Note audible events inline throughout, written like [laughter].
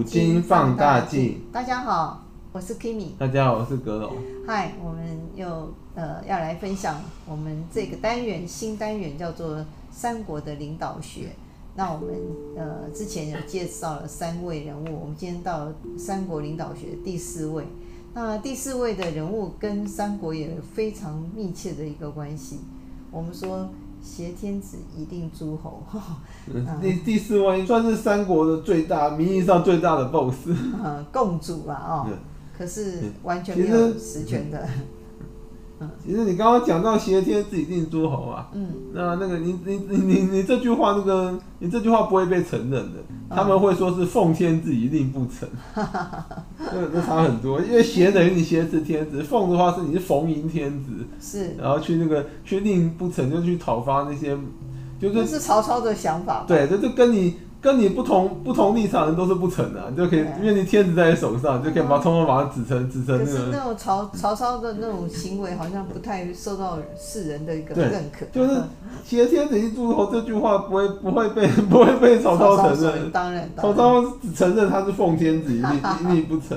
古今放大镜。大家好，我是 Kimi。大家好，我是阁楼。嗨，我们又呃要来分享我们这个单元新单元叫做三国的领导学。那我们呃之前有介绍了三位人物，我们今天到了三国领导学第四位。那第四位的人物跟三国也有非常密切的一个关系。我们说。挟天子以令诸侯，[laughs] 第第四位算是三国的最大，名义上最大的 BOSS，嗯，[laughs] 共主啊，哦，可是完全没有实权的。其实你刚刚讲到挟天子以令诸侯啊，嗯，那那个你你你你你这句话那个你这句话不会被承认的，他们会说是奉天子以令不臣，[laughs] 那那差很多，因为挟等于你挟持天子，奉的话是你是逢迎天子，是，然后去那个去令不成就去讨伐那些，就是是曹操的想法，对，这就跟你。跟你不同不同立场的人都是不成的，就可以，因为你天子在你手上，就可以把通通把它指成指成那个。可是那种曹曹操的那种行为，好像不太受到世人的一个认可。就是“挟天子以令诸侯”这句话不会不会被不会被曹操承认。[laughs] 当然，曹操只承认他是奉天子以令以令不成。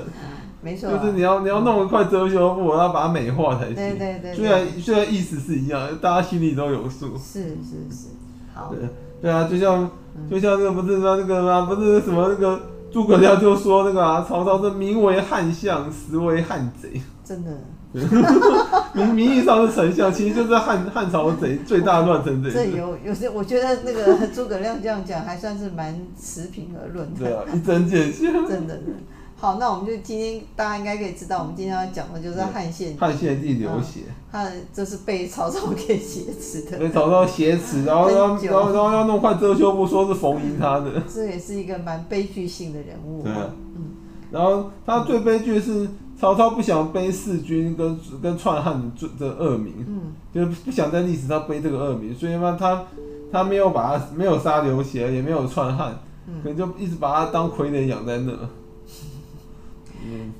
没错。就是你要你要弄一块遮羞布，要把它美化才行。对对对。虽然虽然意思是一样，大家心里都有数。是是是。好。对对啊，就像。就像那个不是说那个吗？不是什么那个诸葛亮就说那个啊，[laughs] 曹操是名为汉相，实为汉贼。真的，[laughs] 名名义上是丞相，其实就是汉汉朝的贼，最大乱臣贼。这有有些，我觉得那个诸葛亮这样讲还算是蛮持平而论的。对啊，一针见血。[laughs] 真的。好，那我们就今天大家应该可以知道，我们今天要讲的就是汉献汉献帝刘协，他这是被曹操给挟持的，被曹操挟持，然后然后然后然后要弄坏遮羞布，说是逢迎他的，这也是一个蛮悲剧性的人物。对啊，嗯，然后他最悲剧的是曹操不想背弑君跟跟篡汉的这恶名，嗯，就是不想在历史上背这个恶名，所以嘛，他他没有把他没有杀刘协，也没有篡汉，可能就一直把他当傀儡养在那。嗯，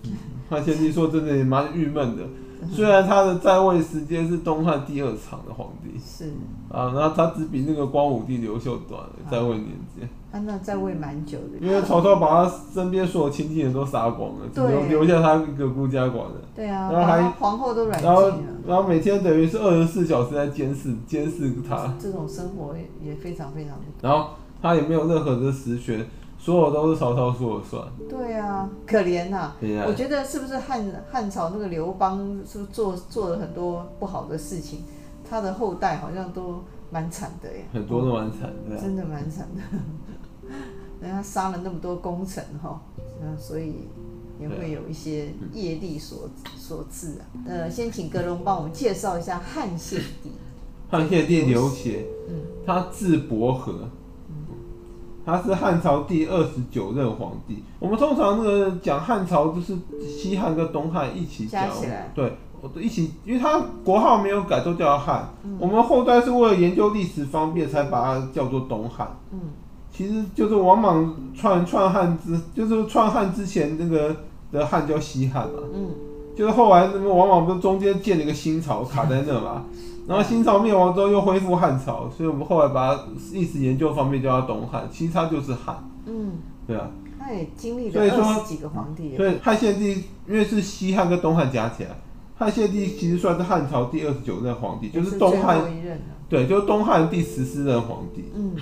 汉献帝说真的也蛮郁闷的，虽然他的在位时间是东汉第二长的皇帝，是啊，然后他只比那个光武帝刘秀短了在位年间。他那在位蛮久的，因为曹操把他身边所有亲近人都杀光了，只留留下他一个孤家寡人。对啊，然后还皇后都软禁了，然后然后每天等于是二十四小时在监视监视他。这种生活也非常非常。然后他也没有任何的实权。所有都是曹操说了算。对啊，可怜呐、啊！我觉得是不是汉汉朝那个刘邦是不是做做了很多不好的事情？他的后代好像都蛮惨的耶。很多都蛮惨的。真的蛮惨的。[laughs] 人家杀了那么多功臣哈，嗯，所以也会有一些业力所所致啊。呃，先请格隆帮我们介绍一下汉献帝。汉献帝刘协，嗯，他字伯和。他是汉朝第二十九任皇帝。我们通常那个讲汉朝，就是西汉跟东汉一起讲，对，一起，因为他国号没有改，都叫汉。嗯、我们后代是为了研究历史方便，才把它叫做东汉。嗯，其实就是王莽篡篡汉之，就是篡汉之前那个的汉叫西汉嘛。嗯，就是后来那个王莽不是中间建了一个新朝，卡在那嘛。[laughs] 然后新朝灭亡之后又恢复汉朝，所以我们后来把历史研究方面叫它东汉，其实它就是汉。嗯，对啊。他也经历了二十几个皇帝。所以汉献帝因为是西汉跟东汉加起来，汉献帝其实算是汉朝第二十九任皇帝，就是东汉。对，就是东汉第十四任皇帝。嗯。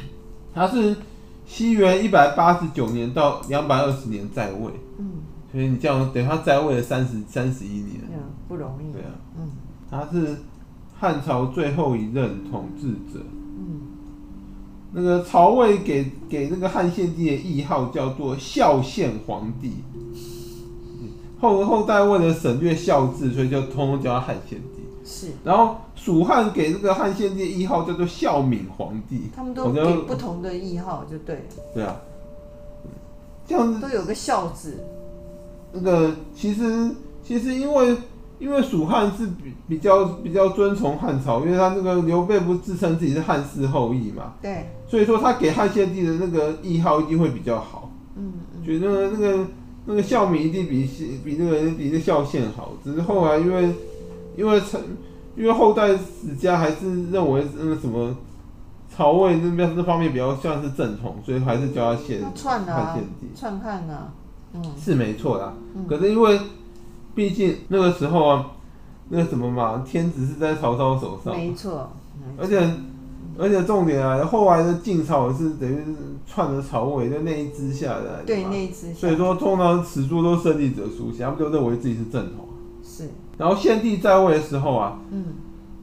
他是西元一百八十九年到两百二十年在位。嗯。所以你这样等于他在位了三十三十一年。嗯，不容易。对啊。嗯。他是。汉朝最后一任统治者，嗯，那个曹魏给给那个汉献帝的谥号叫做孝献皇帝，后后代为了省略孝字，所以就通通叫他汉献帝。是，然后蜀汉给这个汉献帝的谥号叫做孝敏皇帝，他们都给不同的谥号，就对了。对啊，这样子都有个孝字。那个其实其实因为。因为蜀汉是比比较比较尊崇汉朝，因为他那个刘备不是自称自己是汉室后裔嘛，对，所以说他给汉献帝的那个谥号一定会比较好，嗯，嗯，觉得那个那个孝敏一定比比那个比那个孝献好，只是后来因为因为成因为后代史家还是认为那个什么曹魏那边这方面比较像是正统，所以还是叫他献汉献帝，篡汉啊，嗯，是没错啦。嗯、可是因为毕竟那个时候啊，那个什么嘛，天子是在曹操手上，没错。而且而且重点啊，后来的晋朝也是等于篡了曹魏，就那一支下来。对，那一支。所以说，通常史书都胜利者书写，他们就认为自己是正统。是。然后献帝在位的时候啊，嗯，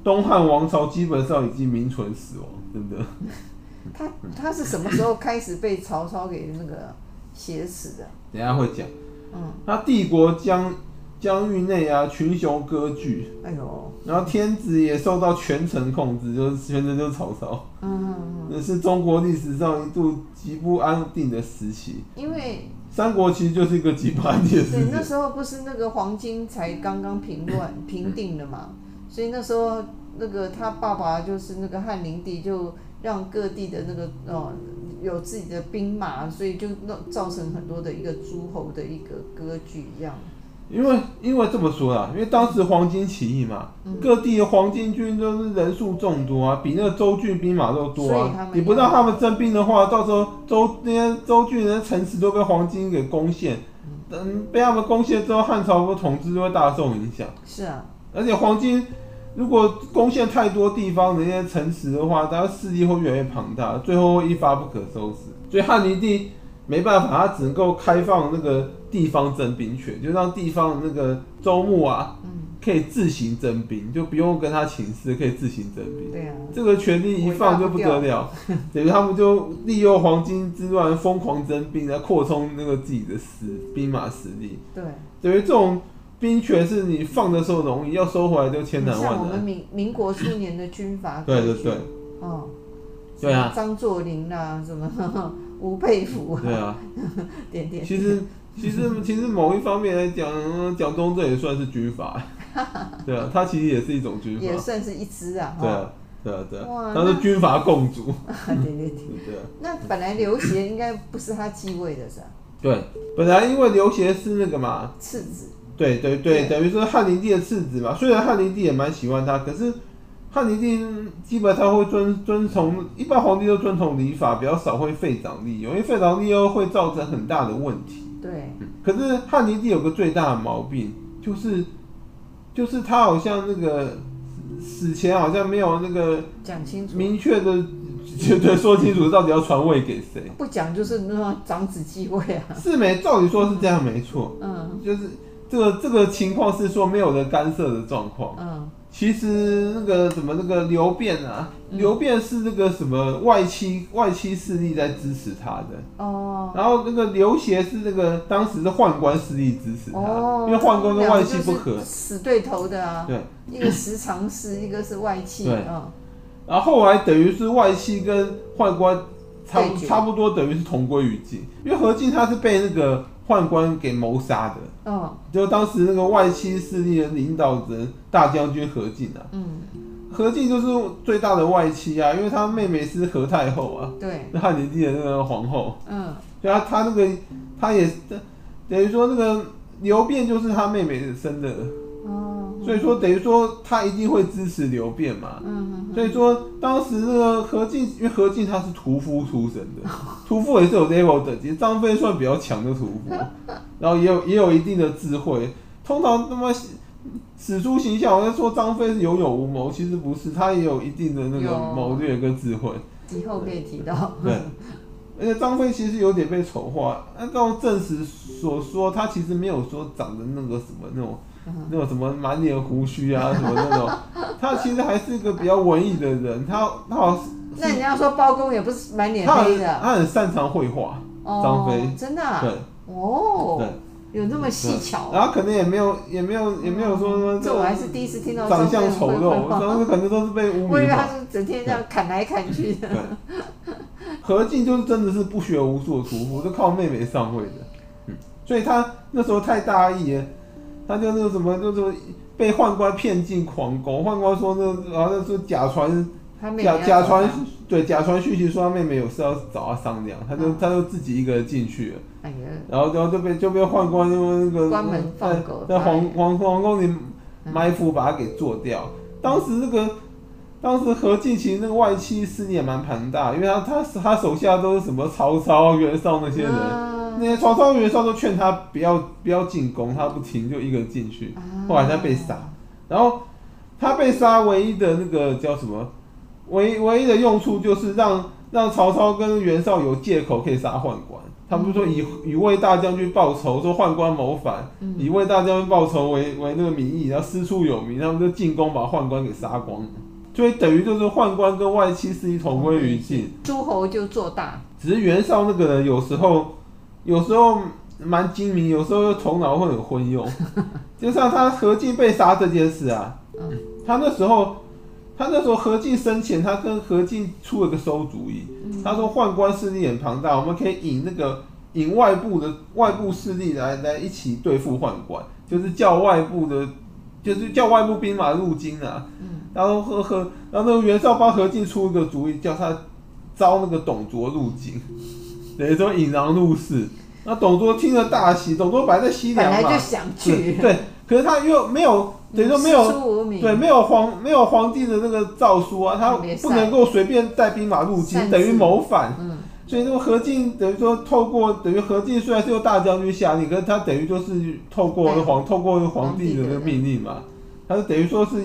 东汉王朝基本上已经名存实亡，真的。[laughs] 他他是什么时候开始被曹操给那个挟持的？[laughs] 等下会讲。嗯。他帝国疆疆域内啊，群雄割据。哎呦。然后天子也受到权臣控制，就是权臣就是曹操。嗯嗯嗯。那是中国历史上一度极不安定的时期。因为。三国其实就是一个极不安定的时期。对，那时候不是那个黄巾才刚刚平乱 [coughs] 平定了嘛，所以那时候那个他爸爸就是那个汉灵帝就。让各地的那个哦有自己的兵马，所以就弄造成很多的一个诸侯的一个割据一样。因为因为这么说啦，因为当时黄巾起义嘛，嗯、各地的黄巾军都是人数众多啊，比那个州郡兵马都多啊。你不让他们征兵的话，到时候州那些州郡的城池都被黄巾给攻陷，等、嗯、被他们攻陷之后，汉朝的统治就会大受影响。是啊，而且黄巾。如果攻陷太多地方的那些城池的话，他势力会越来越庞大，最后会一发不可收拾。所以汉灵帝没办法，他只能够开放那个地方征兵权，就让地方的那个州牧啊，可以自行征兵，就不用跟他请示，可以自行征兵。对啊，这个权力一放就不得了，[laughs] 等于他们就利用黄巾之乱疯狂征兵来扩充那个自己的实兵马实力。对，等于这种。兵权是你放的时候容易，要收回来就千难万难。像我们民民国初年的军阀。[laughs] 对对对。哦。对啊。张作霖啊，什么 [laughs] 吴佩孚。对啊。点点。其实其实 [laughs] 其实某一方面来讲，蒋中正也算是军阀。[laughs] 对啊，他其实也是一种军阀。也算是一支啊。对啊，对啊，对啊。他是军阀共主。对 [laughs] 对对。对。那本来刘协应该不是他继位的是吧？对，本来因为刘协是那个嘛。次子。对对对，等于说汉灵帝的次子嘛。虽然汉灵帝也蛮喜欢他，可是汉灵帝基本上会遵遵从，一般皇帝都遵从礼法，比较少会废长立幼，因为废长立幼会造成很大的问题。对。可是汉尼帝有个最大的毛病，就是就是他好像那个死前好像没有那个讲清楚，明确的绝对说清楚到底要传位给谁。不讲就是那种长子继位啊。是没，照理说是这样没错。嗯。就是。这个这个情况是说没有人干涉的状况。嗯，其实那个什么那个刘辩啊，刘辩是那个什么外戚外戚势力在支持他的。哦。然后那个刘协是那个当时的宦官势力支持他，哦，因为宦官跟外戚不合。死对头的啊。对。一个十常侍，一个是外戚。对。然后后来等于是外戚跟宦官差差不多等于是同归于尽，因为何进他是被那个。宦官给谋杀的，嗯，就当时那个外戚势力的领导人大将军何进啊，嗯，何进就是最大的外戚啊，因为他妹妹是何太后啊，对，汉灵帝的那个皇后，嗯，对啊，他那个他也等于说那个刘辩就是他妹妹生的。所以说，等于说他一定会支持刘辩嘛。嗯。所以说，当时那个何进，因为何进他是屠夫出身的，[laughs] 屠夫也是有 level 等级。张飞算比较强的屠夫，[laughs] 然后也有也有一定的智慧。通常那么史书形象好像说张飞是有勇无谋，其实不是，他也有一定的那个谋略跟智慧。以后可以提到。对。而且张飞其实有点被丑化，按照正史所说，他其实没有说长得那个什么那种。那种什么满脸胡须啊，[laughs] 什么那种，他其实还是一个比较文艺的人。他他好像，那你要说包公也不是满脸黑的，他很擅长绘画。张飞真的啊？对，哦，对，有那么细巧。然后可能也没有也没有也没有说什么这我还是第一次听到。长相丑陋，张飞可能都是被污名化。我以为他是整天这样砍来砍去的。何进就是真的是不学无术的屠夫，就靠妹妹上位的。嗯，所以他那时候太大意了。他就那个什么，就是被宦官骗进皇宫。宦官说那个，然后是假传，假假传，对，假传讯息说他妹妹有事要找他商量，他就他就自己一个人进去了。哎呀，然后然后就被就被宦官用那个关门放狗，在皇皇皇宫里埋伏把他给做掉。当时那个当时何进其实那个外戚势力也蛮庞大，因为他他他手下都是什么曹操、袁绍那些人。嗯，那些曹操、袁绍都劝他不要不要进攻，他不听，就一个人进去，后来他被杀。然后他被杀唯一的那个叫什么？唯唯一的用处就是让让曹操跟袁绍有借口可以杀宦官。他不是说以以为大将军报仇，说宦官谋反，以为大将军报仇为为那个名义，然后师出有名，他们就进攻把宦官给杀光。所以等于就是宦官跟外戚势力同归于尽，诸侯就做大。只是袁绍那个人有时候有时候蛮精明，有时候又头脑会很昏庸。[laughs] 就像他何进被杀这件事啊，他那时候他那时候何进生前，他跟何进出了个馊主意。他说宦官势力很庞大，我们可以引那个引外部的外部势力来来一起对付宦官，就是叫外部的，就是叫外部兵马入京啊。然后和和然后那个袁绍帮何进出一个主意，叫他招那个董卓入京，等于说引狼入室。那董卓听了大喜，董卓本来在西凉嘛，本来就想去，对，可是他又没有等于说没有对没有皇没有皇帝的那个诏书啊，他不能够随便带兵马入京，等于谋反。嗯，所以说何进等于说透过等于何进虽然是由大将军下令，可是他等于就是透过皇透过皇帝的那个命令嘛，他是等于说是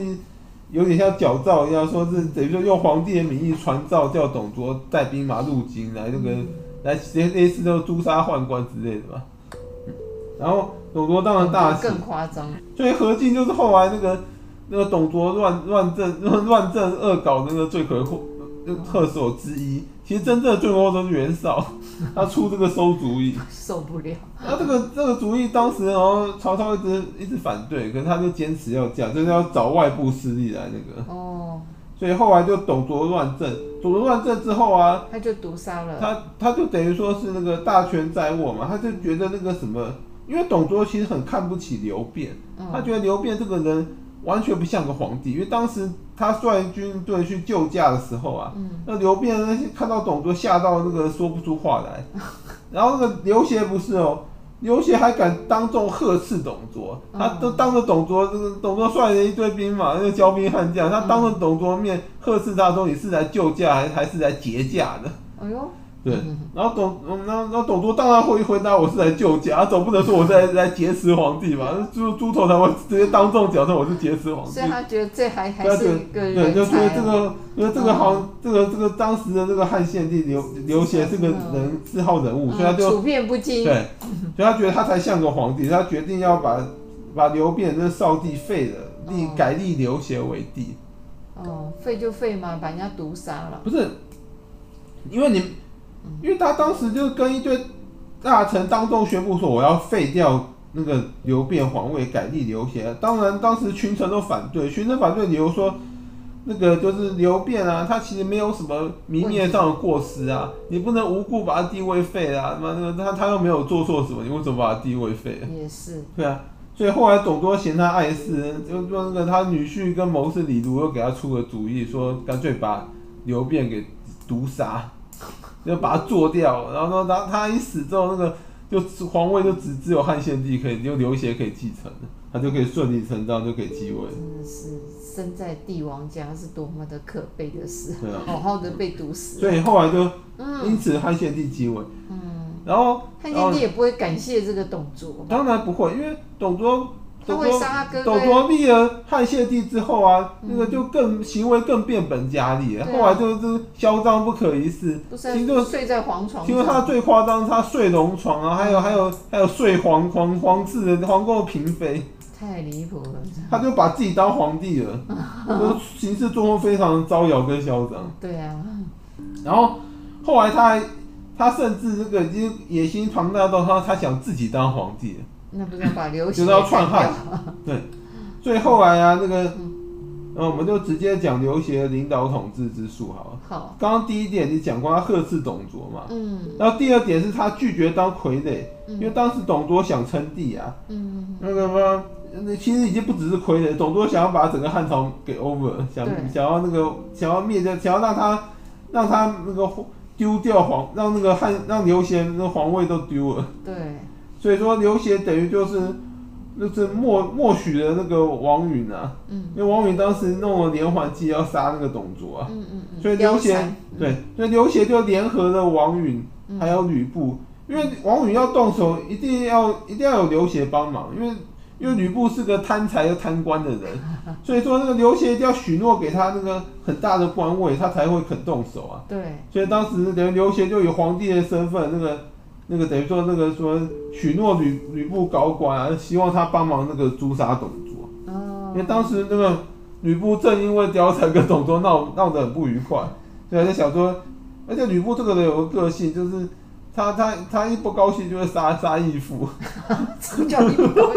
有点像矫诏一样，说是等于说用皇帝的名义传诏，叫董卓带兵马入京来那个。来，类似就诛杀宦官之类的吧。然后董卓当然大喜，更夸张。所以何进就是后来那个那个董卓乱乱政乱政恶搞那个罪魁祸特首之一。其实真正的罪魁祸首是袁绍，[laughs] 他出这个馊主意，[laughs] 受不了。那这个这个主意当时然后曹操一直一直反对，可是他就坚持要这样，就是要找外部势力来那个。哦。所以后来就董卓乱政，董卓乱政之后啊，他就毒杀了他，他就等于说是那个大权在握嘛，他就觉得那个什么，因为董卓其实很看不起刘辩，嗯、他觉得刘辩这个人完全不像个皇帝，因为当时他率军队去救驾的时候啊，嗯、那刘辩那些看到董卓吓到那个说不出话来，[laughs] 然后那个刘协不是哦。刘协还敢当众呵斥董卓，他都当着董卓，董卓率领一堆兵马，那个骄兵悍将，他当着董卓面呵斥他说：“你是来救驾还是还是来劫驾的？”哎呦。对，然后董，然后然后董卓当然会回答，我是来救驾，总不能说我是来来劫持皇帝吧？猪猪头才会直接当众讲说我是劫持皇帝。所以他觉得这还还是一个人才。对，就觉得这个，因为这个皇，这个这个当时的这个汉献帝刘刘协这个人字号人物，所以他就处变不惊。对，所以他觉得他才像个皇帝，他决定要把把刘辩这少帝废了，立改立刘协为帝。哦，废就废嘛，把人家毒杀了。不是，因为你。因为他当时就跟一堆大臣当众宣布说，我要废掉那个刘辩皇位，改立刘协。当然，当时群臣都反对，群臣反对理由说，那个就是刘辩啊，他其实没有什么明面上的过失啊，你不能无故把他地位废啊。那那个他他又没有做错什么，你为什么把他地位废？也是。对啊，所以后来董卓嫌他碍事，就说那个他女婿跟谋士李儒又给他出个主意，说干脆把刘辩给毒杀。要把他做掉，然后呢，后他一死之后，那个就皇位就只只有汉献帝可以，就刘协可以继承，他就可以顺理成章就可以继位。真的是生在帝王家是多么的可悲的事，对啊，好好的被毒死。所以后来就因此汉献帝继位，嗯，然后汉献帝也不会感谢这个董卓，当然不会，因为董卓。他会杀哥哥。董卓立了汉献帝之后啊，那个就更行为更变本加厉了。后来就是嚣张不可一世，听说睡在皇床。听说他最夸张，他睡龙床啊，还有还有还有睡皇皇皇室的皇宫的嫔妃。太离谱了。他就把自己当皇帝了，[laughs] 就行事作风非常的招摇跟嚣张。对啊。然后后来他还他甚至这个已经野心庞大到他他想自己当皇帝。那不是要把刘协就是要篡汉，[laughs] 对，所以后来啊，那个，嗯，我们就直接讲刘协领导统治之术好了。好。刚刚第一点你讲过他呵斥董卓嘛，嗯。然后第二点是他拒绝当傀儡，因为当时董卓想称帝啊，嗯，那个嘛，那其实已经不只是傀儡，董卓想要把整个汉朝给 over，想想要那个想要灭掉，想要让他让他那个丢掉皇，让那个汉让刘协那个皇位都丢了。对。所以说刘协等于就是，就是默默许了那个王允啊，嗯，因为王允当时弄了连环计要杀那个董卓啊，嗯嗯，所以刘协对，所以刘协就联合了王允还有吕布，因为王允要动手，一定要一定要有刘协帮忙，因为因为吕布是个贪财又贪官的人，所以说那个刘协一定要许诺给他那个很大的官位，他才会肯动手啊。对，所以当时刘刘协就以皇帝的身份，那个那个等于说那个说许诺吕吕布高官啊，希望他帮忙那个诛杀董卓。哦。因为当时那个吕布正因为貂蝉跟董卓闹闹得很不愉快，所以他就想说，而且吕布这个人有个个性就是。他他他一不高兴就会杀杀义父，[laughs] 什么叫一不高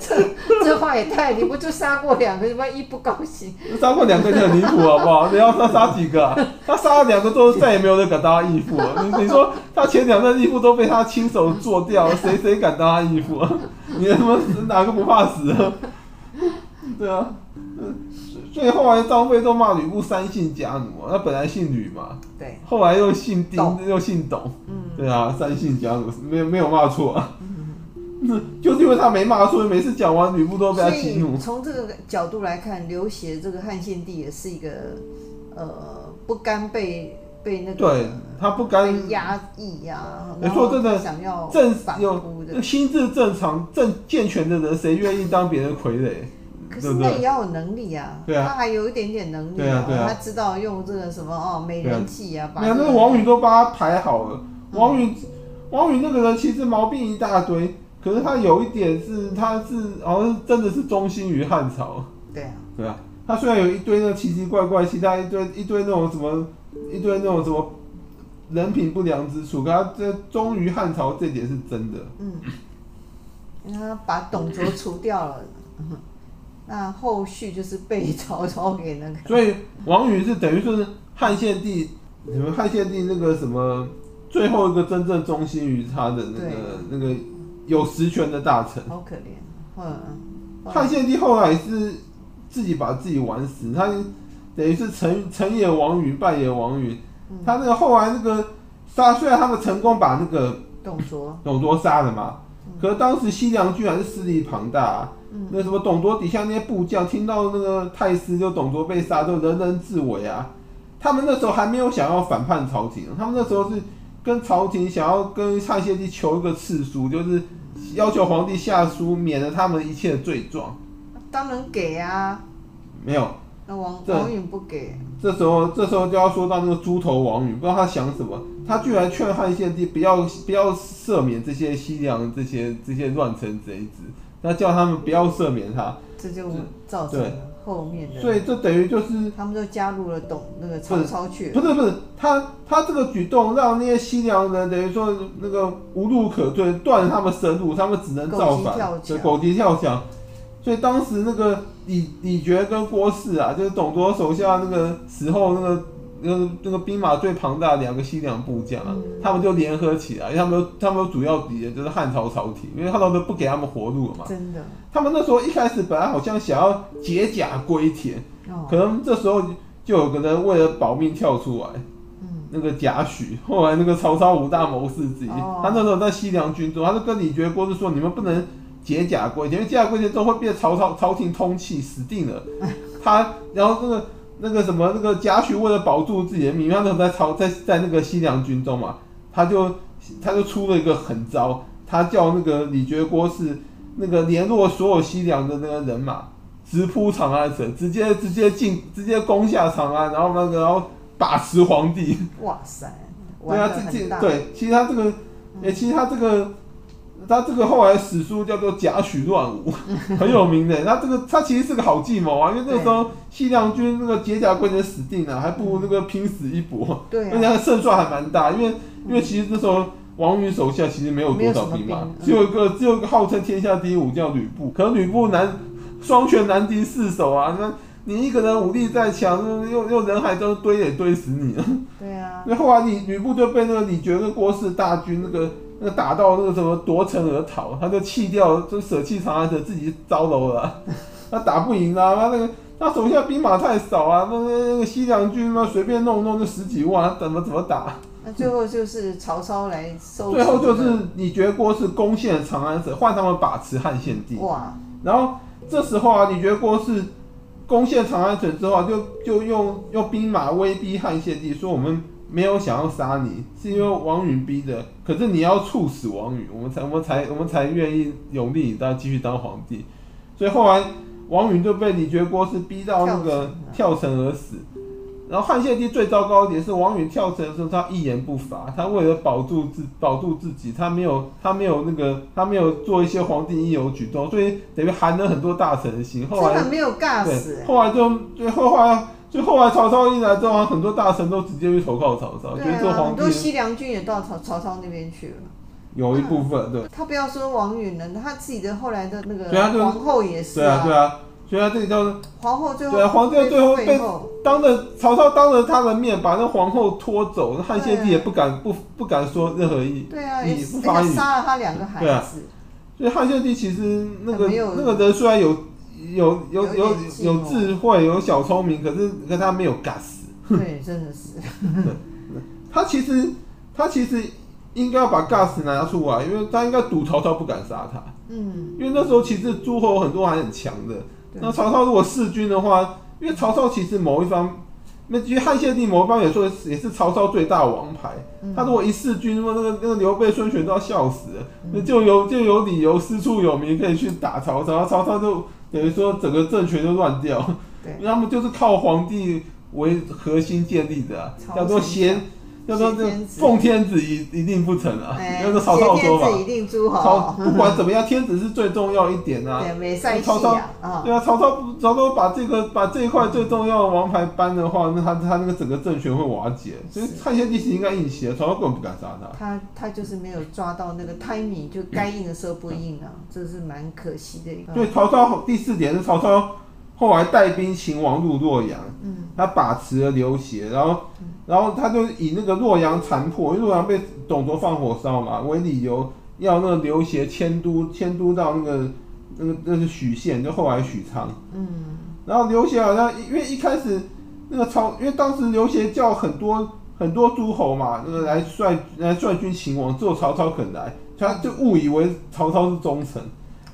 兴？这这话也太……你不就杀过两个？什么一不高兴？杀过两个就很离谱，好不好？你要他杀几个啊？他杀了两个之后，再也没有人敢当他义父了。你你说他前两任义父都被他亲手做掉，谁谁敢当他义父啊？你他妈哪个不怕死啊？对啊，所以后来张飞都骂吕布三姓家奴，他本来姓吕嘛，对，后来又姓丁，又姓董，嗯，对啊，三姓家奴没有没有骂错啊，嗯，就是因为他没骂错，每次讲完吕布都被他激怒。从这个角度来看，刘协这个汉献帝也是一个呃不甘被被那个，对他不甘压抑呀，你说，真的想要正有心智正常、正健全的人，谁愿意当别人傀儡？可是那也要有能力啊，对啊，他还有一点点能力啊，他知道用这个什么哦美人计啊，把那个王允都帮他排好了。王允，王允那个人其实毛病一大堆，可是他有一点是，他是好像是真的是忠心于汉朝。对啊，对啊，他虽然有一堆那奇奇怪怪，其他一堆一堆那种什么，一堆那种什么人品不良之处，可他这忠于汉朝这点是真的。嗯，他把董卓除掉了。那后续就是被曹操给那个，所以王允是等于说是汉献帝，你们汉献帝那个什么最后一个真正忠心于他的那个那个有实权的大臣。好可怜，嗯，汉献帝后来是自己把自己玩死，他等于是成成也王允，败也王允。嗯、他那个后来那个杀，虽然他们成功把那个董卓董卓杀了嘛，嗯、可是当时西凉军还是势力庞大、啊。那什么，董卓底下那些部将听到那个太师就董卓被杀，就人人自危啊。他们那时候还没有想要反叛朝廷，他们那时候是跟朝廷想要跟汉献帝求一个赐书，就是要求皇帝下书免了他们一切的罪状。当然给啊。没有。那王王允不给。这时候，这时候就要说到那个猪头王允，不知道他想什么，他居然劝汉献帝不要不要赦免这些西凉这些这些乱臣贼子。那叫他们不要赦免他，这就造成后面的。所以这等于就是他们就加入了董那个曹操去。不是不是，他他这个举动让那些西凉人等于说那个无路可退，断了他们生路，他们只能造反，就狗急跳墙。所以当时那个李李傕跟郭汜啊，就是董卓手下那个时候那个。那个那个兵马最庞大的两个西凉部将啊，嗯、他们就联合起来，他们他们主要敌人就是汉朝朝廷，因为汉朝都不给他们活路了嘛。真的。他们那时候一开始本来好像想要解甲归田，哦、可能这时候就有个人为了保命跳出来，嗯、那个贾诩，后来那个曹操五大谋士之一，哦、他那时候在西凉军中，他就跟李傕、郭汜说：“你们不能解甲归田，因为解甲归田之后会被曹操朝廷通气，死定了。[laughs] ”他然后那个。那个什么，那个贾诩为了保住自己的命，他那时候在朝在在那个西凉军中嘛，他就他就出了一个狠招，他叫那个李傕、郭汜那个联络所有西凉的那个人马，直扑长安城，直接直接进，直接攻下长安，然后那个然后把持皇帝。哇塞！对啊，这这对，其实他这个，哎、嗯，其实他这个。他这个后来史书叫做贾诩乱舞，[laughs] 很有名的。他这个他其实是个好计谋啊，因为那个时候西凉军那个解甲归田死定了，还不如那个拼死一搏。对、啊，而且他胜算还蛮大，因为因为其实那时候王允手下其实没有多少兵马，只有一个只有一个号称天下第一武将吕布。可是吕布难双拳难敌四手啊，那你一个人武力再强，又又人海中堆也堆死你了。对啊。那后来你吕布就被那个李傕跟郭汜大军那个。那打到那个什么夺城而逃，他就弃掉，就舍弃长安城，自己招楼了。[laughs] 他打不赢啊，他那个他手下兵马太少啊，那那个西凉军嘛，随便弄弄就十几万，他怎么怎么打？那最后就是曹操来收。最后就是李傕郭是攻陷长安城，换他们把持汉献帝。哇！然后这时候啊，李傕郭是攻陷长安城之后啊，就就用用兵马威逼汉献帝，说我们。没有想要杀你，是因为王允逼的。可是你要处死王允，我们才我们才我们才愿意永立你当继续当皇帝。所以后来王允就被李觉郭汜逼到那个跳城而死。然后汉献帝最糟糕一点是王允跳城的时候，他一言不发，他为了保住自保住自己，他没有他没有那个他没有做一些皇帝应有举动，所以等于寒了很多大臣的心。后来没有尬死。后来就最后后来就后来曹操一来之后，很多大臣都直接去投靠曹操，觉得做皇帝。很多西凉军也到曹曹操那边去了。有一部分对。他不要说王允了，他自己的后来的那个皇后也是啊。对啊。对啊所以他这里叫皇后最后对啊，皇帝最后被当着曹操当着他的面把那皇后拖走，汉献帝也不敢不不敢说任何一，对啊，也不发语，杀了他两个孩子。啊、所以汉献帝其实那个那个人虽然有有有有有，智慧有小聪明，可是可是他没有 guts。对，真的是。他其实他其实应该要把 guts 拿出来，因为他应该赌曹操不敢杀他。嗯，因为那时候其实诸侯很多还很强的。那曹操如果弑君的话，因为曹操其实某一方，那其实汉献帝某一方也说也是曹操最大王牌。嗯、他如果一弑君，那么那个那个刘备、孙权都要笑死了，那、嗯、就有就有理由师出有名可以去打曹操，曹操就等于说整个政权就乱掉。[laughs] 他们就是靠皇帝为核心建立的、啊，叫做先。要说这奉天子一一定不成啊！要说曹操说吧，曹不管怎么样，天子是最重要一点啊。[laughs] 对，曹操对啊，曹操曹操把这个把这一块最重要的王牌搬的话，那他他那个整个政权会瓦解。所以汉献帝其实应该硬起来，曹操根本不敢杀他。他他就是没有抓到那个 timing，就该硬的时候不硬啊，这是蛮可惜的一个。对，曹操第四点是曹操。后来带兵秦王入洛阳，他把持了刘协，然后，然后他就以那个洛阳残破，因为洛阳被董卓放火烧嘛，为理由要那个刘协迁都，迁都到那个那个那是许县，就后来许昌。嗯，然后刘协好像因为一开始那个曹，因为当时刘协叫很多很多诸侯嘛，那个来率来率军秦王，只有曹操肯来，他就误以为曹操是忠臣，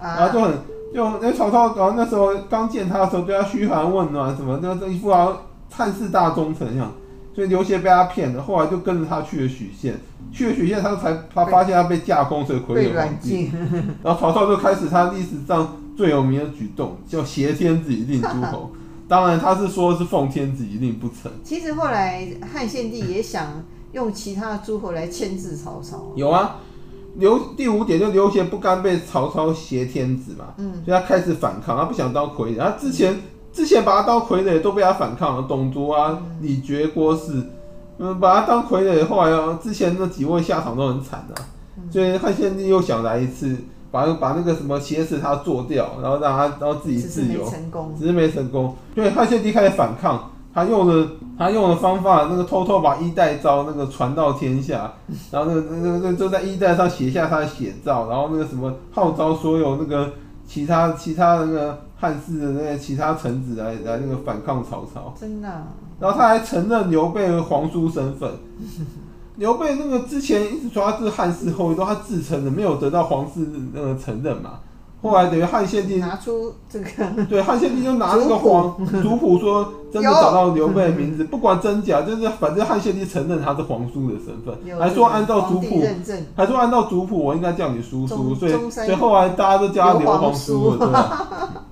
然后就很。就那曹操，然后那时候刚见他的时候，对他嘘寒问暖什么，那这一副好像汉室大忠臣一样，所以刘协被他骗了，后来就跟着他去了许县，去了许县，他才他发现他被架空，所以傀儡皇帝。然后曹操就开始他历史上最有名的举动，叫挟天子以令诸侯。当然他是说是奉天子以令不成。其实后来汉献帝也想用其他的诸侯来牵制曹操。有啊。刘第五点就刘协不甘被曹操挟天子嘛，嗯，所以他开始反抗，他不想当傀儡。他之前之前把他当傀儡都被他反抗了，董卓啊、李傕、郭汜，嗯，把他当傀儡，后来啊，之前那几位下场都很惨的，所以汉献帝又想来一次，把把那个什么挟持他做掉，然后让他然后自己自由，只是没成功，只是没成功。对，汉献帝开始反抗。他用的他用的方法，那个偷偷把衣带诏那个传到天下，然后那个那个就在衣带上写下他的写照，然后那个什么号召所有那个其他其他那个汉室的那个其他臣子来来那个反抗曹操。真的、啊。然后他还承认刘备的皇叔身份。[laughs] 刘备那个之前一直说他是汉室后裔，都他自称的，没有得到皇室那个承认嘛。后来等于汉献帝拿出这个，[laughs] 对，汉献帝就拿那个皇族谱说，真的找到刘备的名字，不管真假，就是反正汉献帝承认他是皇叔的身份，还说按照族谱，还说按照族谱，我应该叫你叔叔，所以所以后来大家都叫他刘皇叔。了，对吧？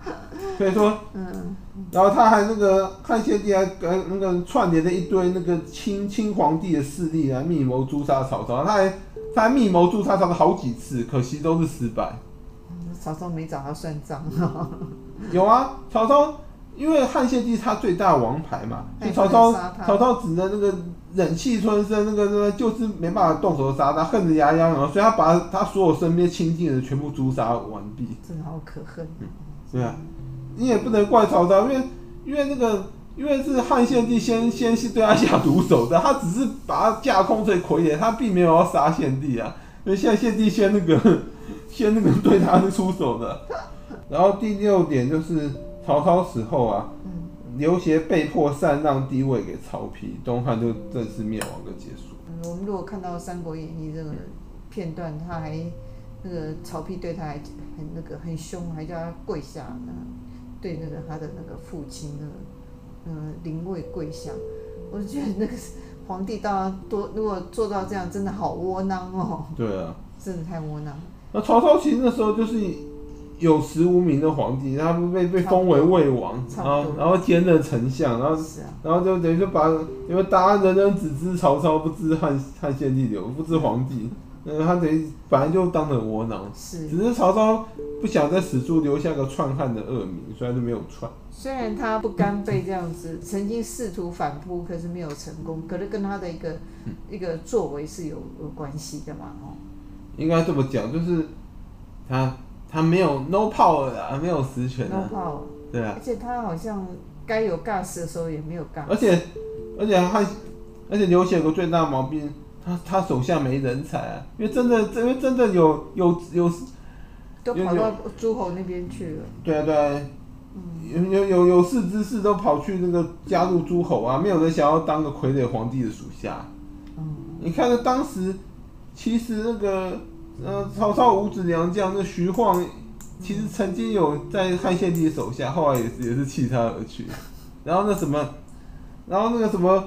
[laughs] 所以说，嗯，然后他还那个汉献帝还跟那个串联了一堆那个亲亲皇帝的势力来密谋诛杀曹操，他还他还密谋诛杀曹操好几次，可惜都是失败。曹操没找他算账。[laughs] 有啊，曹操因为汉献帝他最大王牌嘛，就曹操曹操只能那个忍气吞声，那个那个就是没办法动手杀他，恨得牙痒痒，所以他把他所有身边亲近的人全部诛杀完毕。真的好可恨。嗯，对啊，你也不能怪曹操，因为因为那个因为是汉献帝先先是对他下毒手的，他只是把他架空成傀儡，他并没有要杀献帝啊，因为现在献帝先那个。先那个对他是出手的，然后第六点就是曹操死后啊，刘协被迫禅让帝位给曹丕，东汉就正式灭亡的结束。嗯，我们如果看到《三国演义》这个片段，他还那个曹丕对他还很那个很凶，还叫他跪下，对那个他的那个父亲那个嗯临位跪下，我就觉得那个皇帝到多如果做到这样，真的好窝囊哦。对啊，真的太窝囊。那曹操其实那时候就是有实无名的皇帝，他不被被封为魏王，然后然后兼任丞相，然后、啊、然后就等于就把因为大家人人只知曹操，不知汉汉献帝刘，不知皇帝。嗯，他等于本来就当得很窝囊，是，只是曹操不想在史书留下个篡汉的恶名，虽然他就没有篡。虽然他不甘被这样子，曾经试图反扑，可是没有成功，可是跟他的一个、嗯、一个作为是有有关系的嘛，哦。应该这么讲，就是他他没有 no power 啊，没有实权啊。no power。对啊。而且他好像该有 gas 的时候也没有 gas。而且而且还而且刘协有个最大的毛病。他他手下没人才啊，因为真的，因为真的有有有，都跑到诸侯那边去了。对啊对啊，嗯、有有有有识之士都跑去那个加入诸侯啊，没有人想要当个傀儡皇帝的属下。嗯，你看那当时，其实那个呃曹操五子良将那徐晃，其实曾经有在汉献帝手下，后来也是也是弃他而去。然后那什么，然后那个什么。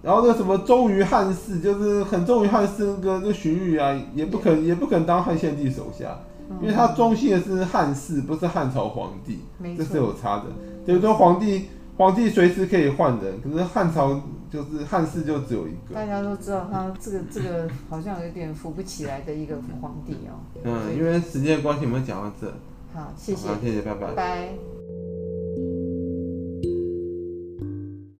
然后那个什么忠于汉室，就是很忠于汉室那个那荀彧啊，也不肯也不肯当汉献帝手下，因为他忠心的是汉室，不是汉朝皇帝，这是有差的。就是说皇帝皇帝随时可以换人，可是汉朝就是汉室就只有一个。大家都知道他这个这个好像有点扶不起来的一个皇帝哦。嗯，因为时间关系，我们讲到这。好，谢谢。好，谢谢，拜拜。拜拜。